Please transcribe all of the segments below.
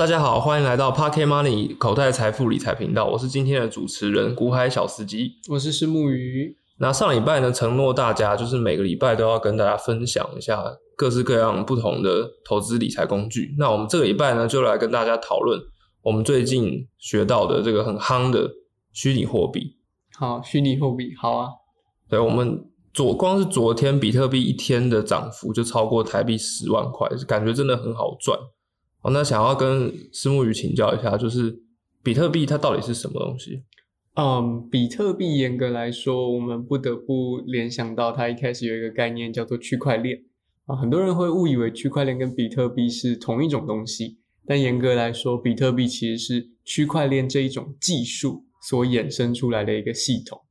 大家好，欢迎来到 Pocket Money 口袋财富理财频道，我是今天的主持人古海小司机。我是石木鱼。那上礼拜呢，承诺大家就是每个礼拜都要跟大家分享一下各式各样不同的投资理财工具。那我们这个礼拜呢，就来跟大家讨论我们最近学到的这个很夯的虚拟货币。好，虚拟货币，好啊。对，我们昨光是昨天比特币一天的涨幅就超过台币十万块，感觉真的很好赚。哦，那想要跟石木鱼请教一下，就是比特币它到底是什么东西？嗯，比特币严格来说，我们不得不联想到它一开始有一个概念叫做区块链啊。很多人会误以为区块链跟比特币是同一种东西，但严格来说，比特币其实是区块链这一种技术所衍生出来的一个系统，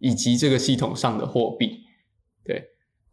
以及这个系统上的货币。对，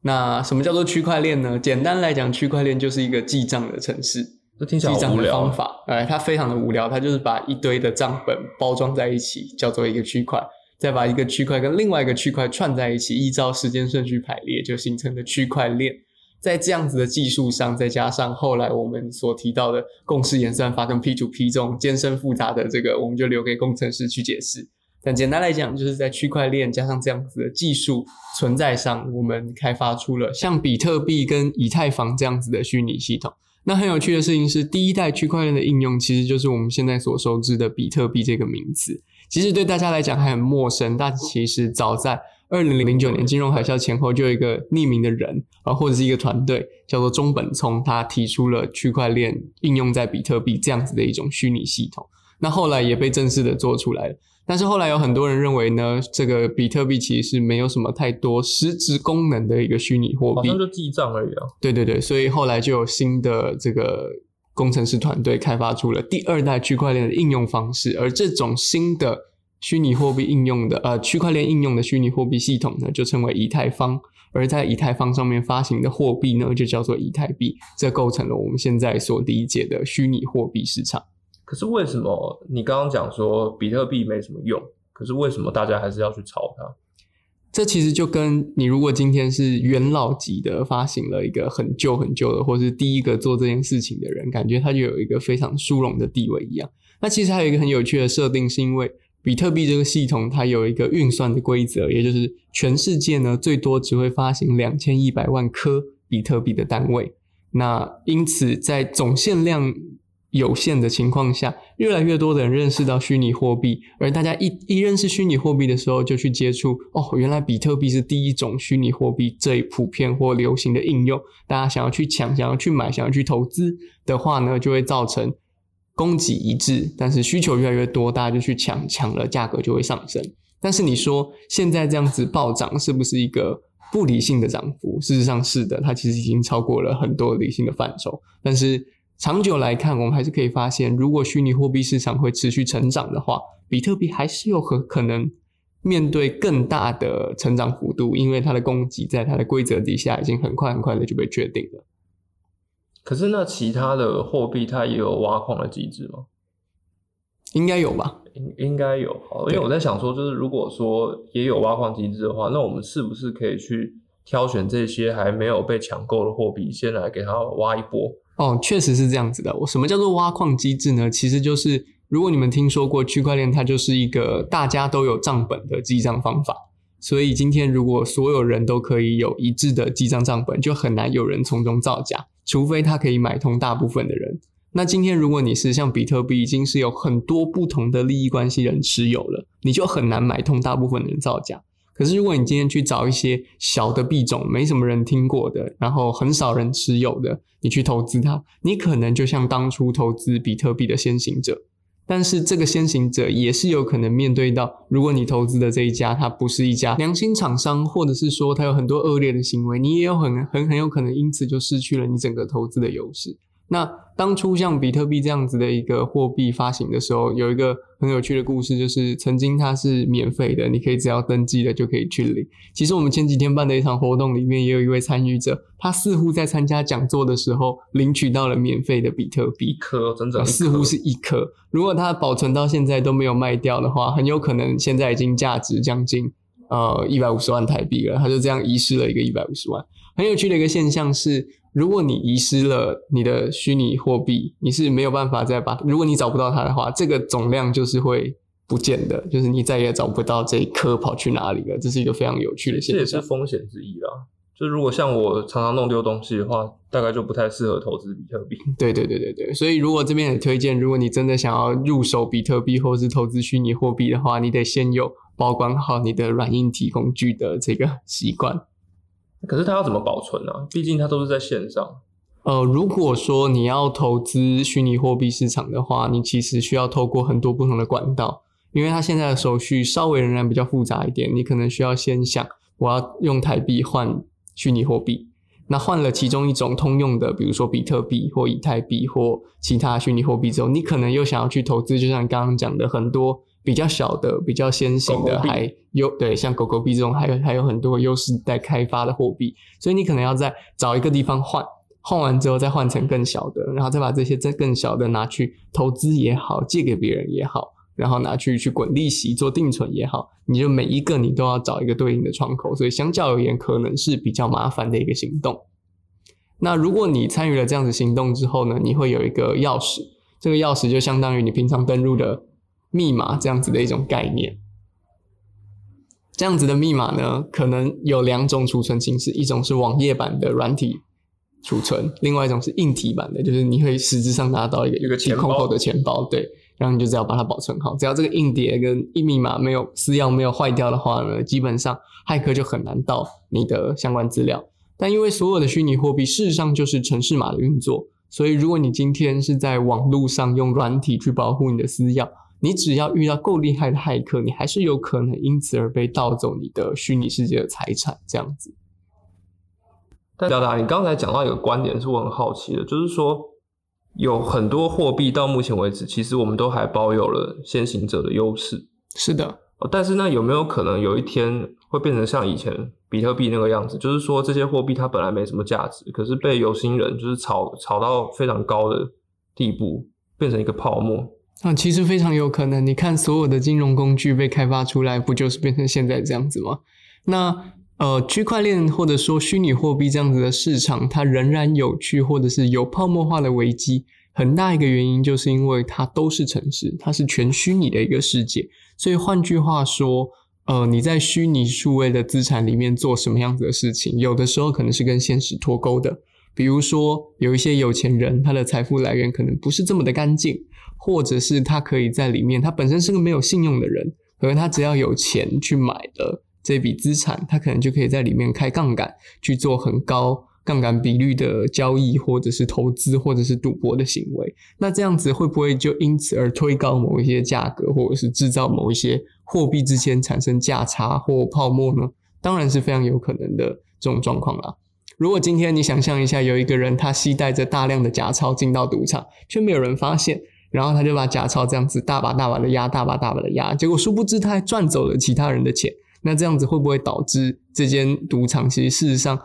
那什么叫做区块链呢？简单来讲，区块链就是一个记账的城市记账的方法，哎，它非常的无聊，它就是把一堆的账本包装在一起，叫做一个区块，再把一个区块跟另外一个区块串在一起，依照时间顺序排列，就形成了区块链。在这样子的技术上，再加上后来我们所提到的共识演算法跟 P to P 这种艰深复杂的这个，我们就留给工程师去解释。但简单来讲，就是在区块链加上这样子的技术存在上，我们开发出了像比特币跟以太坊这样子的虚拟系统。那很有趣的事情是，第一代区块链的应用其实就是我们现在所熟知的比特币这个名字。其实对大家来讲还很陌生，但其实早在二零零九年金融海啸前后，就有一个匿名的人啊，或者是一个团队叫做中本聪，他提出了区块链应用在比特币这样子的一种虚拟系统。那后来也被正式的做出来了。但是后来有很多人认为呢，这个比特币其实是没有什么太多实质功能的一个虚拟货币，好像就记账而已啊。对对对，所以后来就有新的这个工程师团队开发出了第二代区块链的应用方式，而这种新的虚拟货币应用的呃区块链应用的虚拟货币系统呢，就称为以太坊。而在以太坊上面发行的货币呢，就叫做以太币，这构成了我们现在所理解的虚拟货币市场。可是为什么你刚刚讲说比特币没什么用？可是为什么大家还是要去炒它？这其实就跟你如果今天是元老级的发行了一个很旧很旧的，或是第一个做这件事情的人，感觉他就有一个非常殊荣的地位一样。那其实还有一个很有趣的设定，是因为比特币这个系统它有一个运算的规则，也就是全世界呢最多只会发行两千一百万颗比特币的单位。那因此在总限量。有限的情况下，越来越多的人认识到虚拟货币，而大家一一认识虚拟货币的时候，就去接触哦，原来比特币是第一种虚拟货币最普遍或流行的应用。大家想要去抢、想要去买、想要去投资的话呢，就会造成供给一致，但是需求越来越多，大家就去抢，抢了价格就会上升。但是你说现在这样子暴涨是不是一个不理性的涨幅？事实上是的，它其实已经超过了很多理性的范畴，但是。长久来看，我们还是可以发现，如果虚拟货币市场会持续成长的话，比特币还是有很可能面对更大的成长幅度，因为它的供给在它的规则底下已经很快很快的就被确定了。可是，那其他的货币它也有挖矿的机制吗？应该有吧？应应该有。好，因为我在想说，就是如果说也有挖矿机制的话，那我们是不是可以去挑选这些还没有被抢购的货币，先来给它挖一波？哦，确实是这样子的。我什么叫做挖矿机制呢？其实就是如果你们听说过区块链，它就是一个大家都有账本的记账方法。所以今天如果所有人都可以有一致的记账账本，就很难有人从中造假，除非他可以买通大部分的人。那今天如果你是像比特币，已经是有很多不同的利益关系人持有了，你就很难买通大部分的人造假。可是，如果你今天去找一些小的币种，没什么人听过的，然后很少人持有的，你去投资它，你可能就像当初投资比特币的先行者。但是，这个先行者也是有可能面对到，如果你投资的这一家它不是一家良心厂商，或者是说它有很多恶劣的行为，你也有很很很有可能因此就失去了你整个投资的优势。那当初像比特币这样子的一个货币发行的时候，有一个很有趣的故事，就是曾经它是免费的，你可以只要登记了就可以去领。其实我们前几天办的一场活动里面，也有一位参与者，他似乎在参加讲座的时候领取到了免费的比特币，一颗整整似乎是一颗。如果它保存到现在都没有卖掉的话，很有可能现在已经价值将近呃一百五十万台币了。他就这样遗失了一个一百五十万。很有趣的一个现象是，如果你遗失了你的虚拟货币，你是没有办法再把，如果你找不到它的话，这个总量就是会不见的，就是你再也找不到这一颗跑去哪里了。这是一个非常有趣的现这。也是风险之一啦。就如果像我常常弄丢东西的话，大概就不太适合投资比特币。对对对对对，所以如果这边也推荐，如果你真的想要入手比特币或是投资虚拟货币的话，你得先有保管好你的软硬体工具的这个习惯。可是它要怎么保存呢、毕竟它都是在线上。呃，如果说你要投资虚拟货币市场的话，你其实需要透过很多不同的管道，因为它现在的手续稍微仍然比较复杂一点，你可能需要先想我要用台币换虚拟货币，那换了其中一种通用的，比如说比特币或以太币或其他虚拟货币之后，你可能又想要去投资，就像刚刚讲的很多比较小的、比较先行的，狗狗还有对像狗狗币这种，还有还有很多优势待开发的货币，所以你可能要在找一个地方换。换完之后再换成更小的，然后再把这些再更小的拿去投资也好，借给别人也好，然后拿去去滚利息做定存也好，你就每一个你都要找一个对应的窗口，所以相较而言可能是比较麻烦的一个行动。那如果你参与了这样子行动之后呢，你会有一个钥匙，这个钥匙就相当于你平常登录的密码这样子的一种概念。这样子的密码呢，可能有两种储存形式，一种是网页版的软体储存，另外一种是硬体版的，就是你会实质上拿到一个一个钱包空扣的钱包，对，然后你就只要把它保存好，只要这个硬碟跟硬密码没有私钥没有坏掉的话呢，基本上骇客就很难盗你的相关资料。但因为所有的虚拟货币事实上就是城市码的运作，所以如果你今天是在网络上用软体去保护你的私钥，你只要遇到够厉害的骇客，你还是有可能因此而被盗走你的虚拟世界的财产，这样子。但表达你刚才讲到一个观点，是我很好奇的，就是说有很多货币到目前为止，其实我们都还保有了先行者的优势。是的，哦但是呢，有没有可能有一天会变成像以前比特币那个样子？就是说这些货币它本来没什么价值，可是被有心人就是炒炒到非常高的地步，变成一个泡沫。啊，其实非常有可能。你看，所有的金融工具被开发出来，不就是变成现在这样子吗？那呃，区块链或者说虚拟货币这样子的市场，它仍然有趣，或者是有泡沫化的危机，很大一个原因就是因为它都是城市，它是全虚拟的一个世界。所以换句话说，呃，你在虚拟数位的资产里面做什么样子的事情，有的时候可能是跟现实脱钩的。比如说，有一些有钱人，他的财富来源可能不是这么的干净，或者是他可以在里面，他本身是个没有信用的人，可能他只要有钱去买了这笔资产，他可能就可以在里面开杠杆，去做很高杠杆比率的交易，或者是投资，或者是赌博的行为。那这样子会不会就因此而推高某一些价格，或者是制造某一些货币之间产生价差或泡沫呢？当然是非常有可能的这种状况啦。如果今天你想象一下，有一个人他携带着大量的假钞进到赌场，却没有人发现，然后他就把假钞这样子大把大把的压，大把大把的压，结果殊不知他还赚走了其他人的钱。那这样子会不会导致这间赌场其实事实上，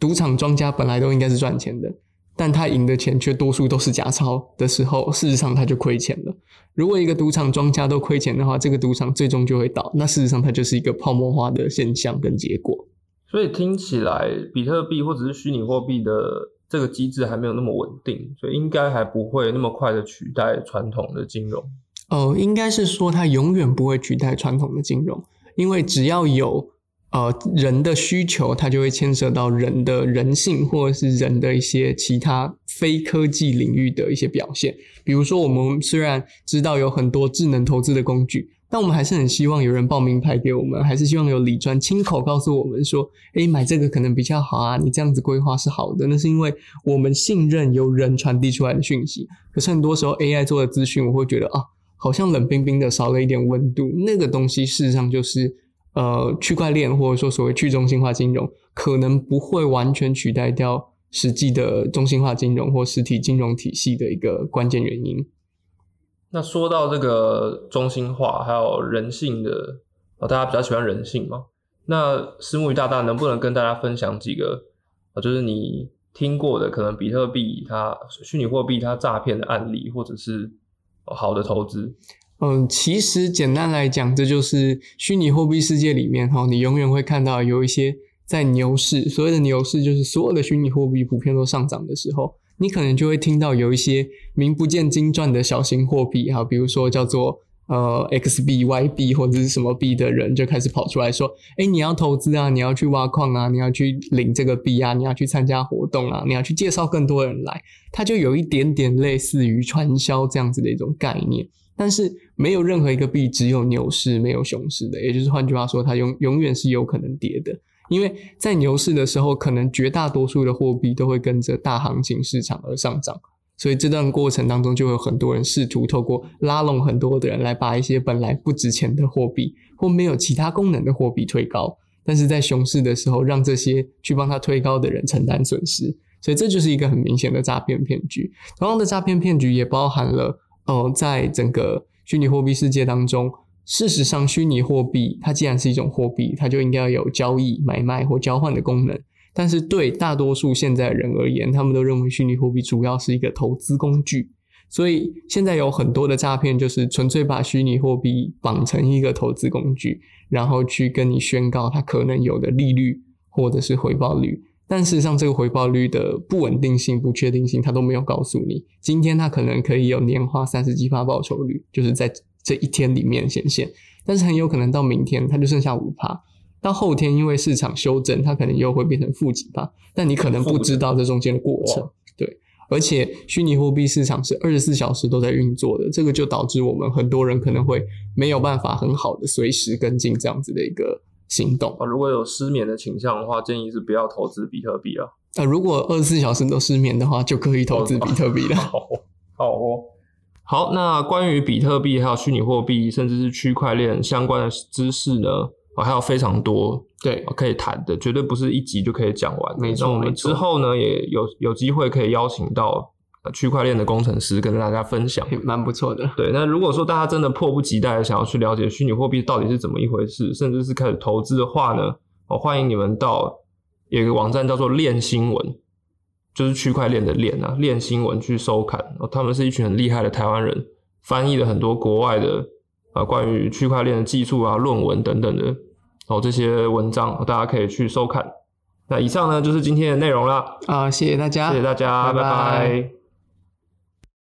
赌场庄家本来都应该是赚钱的，但他赢的钱却多数都是假钞的时候，事实上他就亏钱了。如果一个赌场庄家都亏钱的话，这个赌场最终就会倒。那事实上它就是一个泡沫化的现象跟结果。所以听起来，比特币或者是虚拟货币的这个机制还没有那么稳定，所以应该还不会那么快的取代传统的金融。呃，应该是说它永远不会取代传统的金融，因为只要有呃人的需求，它就会牵涉到人的人性或者是人的一些其他非科技领域的一些表现。比如说，我们虽然知道有很多智能投资的工具，但我们还是很希望有人报名牌给我们，还是希望有理专亲口告诉我们说，诶，买这个可能比较好啊，你这样子规划是好的。那是因为我们信任由人传递出来的讯息。可是很多时候 AI 做的资讯，我会觉得啊。好像冷冰冰的，少了一点温度。那个东西事实上就是，呃，区块链或者说所谓去中心化金融，可能不会完全取代掉实际的中心化金融或实体金融体系的一个关键原因。那说到这个中心化还有人性的，啊，大家比较喜欢人性嘛？那石木鱼大大能不能跟大家分享几个啊，就是你听过的可能比特币它虚拟货币它诈骗的案例，或者是好的投资？嗯，其实简单来讲，这就是虚拟货币世界里面哈，你永远会看到有一些在牛市，所谓的牛市就是所有的虚拟货币普遍都上涨的时候，你可能就会听到有一些名不见经传的小型货币哈，比如说叫做。呃 X B Y B 或者是什么币的人就开始跑出来说：“哎，你要投资啊，你要去挖矿啊，你要去领这个币啊，你要去参加活动啊，你要去介绍更多人来。”它就有一点点类似于传销这样子的一种概念，但是没有任何一个币只有牛市没有熊市的，也就是换句话说，它永永远是有可能跌的，因为在牛市的时候，可能绝大多数的货币都会跟着大行情市场而上涨。所以这段过程当中，就会有很多人试图透过拉拢很多的人，来把一些本来不值钱的货币或没有其他功能的货币推高。但是在熊市的时候，让这些去帮他推高的人承担损失。所以这就是一个很明显的诈骗骗局。同样的诈骗骗局也包含了，呃，在整个虚拟货币世界当中，事实上，虚拟货币它既然是一种货币，它就应该要有交易、买卖或交换的功能。但是对大多数现在人而言，他们都认为虚拟货币主要是一个投资工具，所以现在有很多的诈骗就是纯粹把虚拟货币绑成一个投资工具，然后去跟你宣告它可能有的利率或者是回报率，但事实上这个回报率的不稳定性、不确定性，它都没有告诉你。今天它可能可以有年化三十几趴报酬率，就是在这一天里面显现，但是很有可能到明天它就剩下五趴。到后天，因为市场修正，它可能又会变成负几趴。但你可能不知道这中间的过程。对，而且虚拟货币市场是二十四小时都在运作的，这个就导致我们很多人可能会没有办法很好的随时跟进这样子的一个行动。啊，如果有失眠的倾向的话，建议是不要投资比特币了。啊，如果二十四小时都失眠的话，就可以投资比特币了。好，好哦。好，那关于比特币还有虚拟货币，甚至是区块链相关的知识呢？哦，还有非常多对可以谈的，绝对不是一集就可以讲完。没错，那我们之后呢，也有有机会可以邀请到区块链的工程师跟大家分享，蛮不错的。对，那如果说大家真的迫不及待想要去了解虚拟货币到底是怎么一回事，甚至是开始投资的话呢，哦，欢迎你们到有一个网站叫做链新闻，就是区块链的链啊，链新闻去收看。哦，他们是一群很厉害的台湾人，翻译了很多国外的。啊，关于区块链的技术啊、论文等等的哦，这些文章大家可以去收看。那以上呢就是今天的内容啦啊，谢谢大家，谢谢大家，拜拜。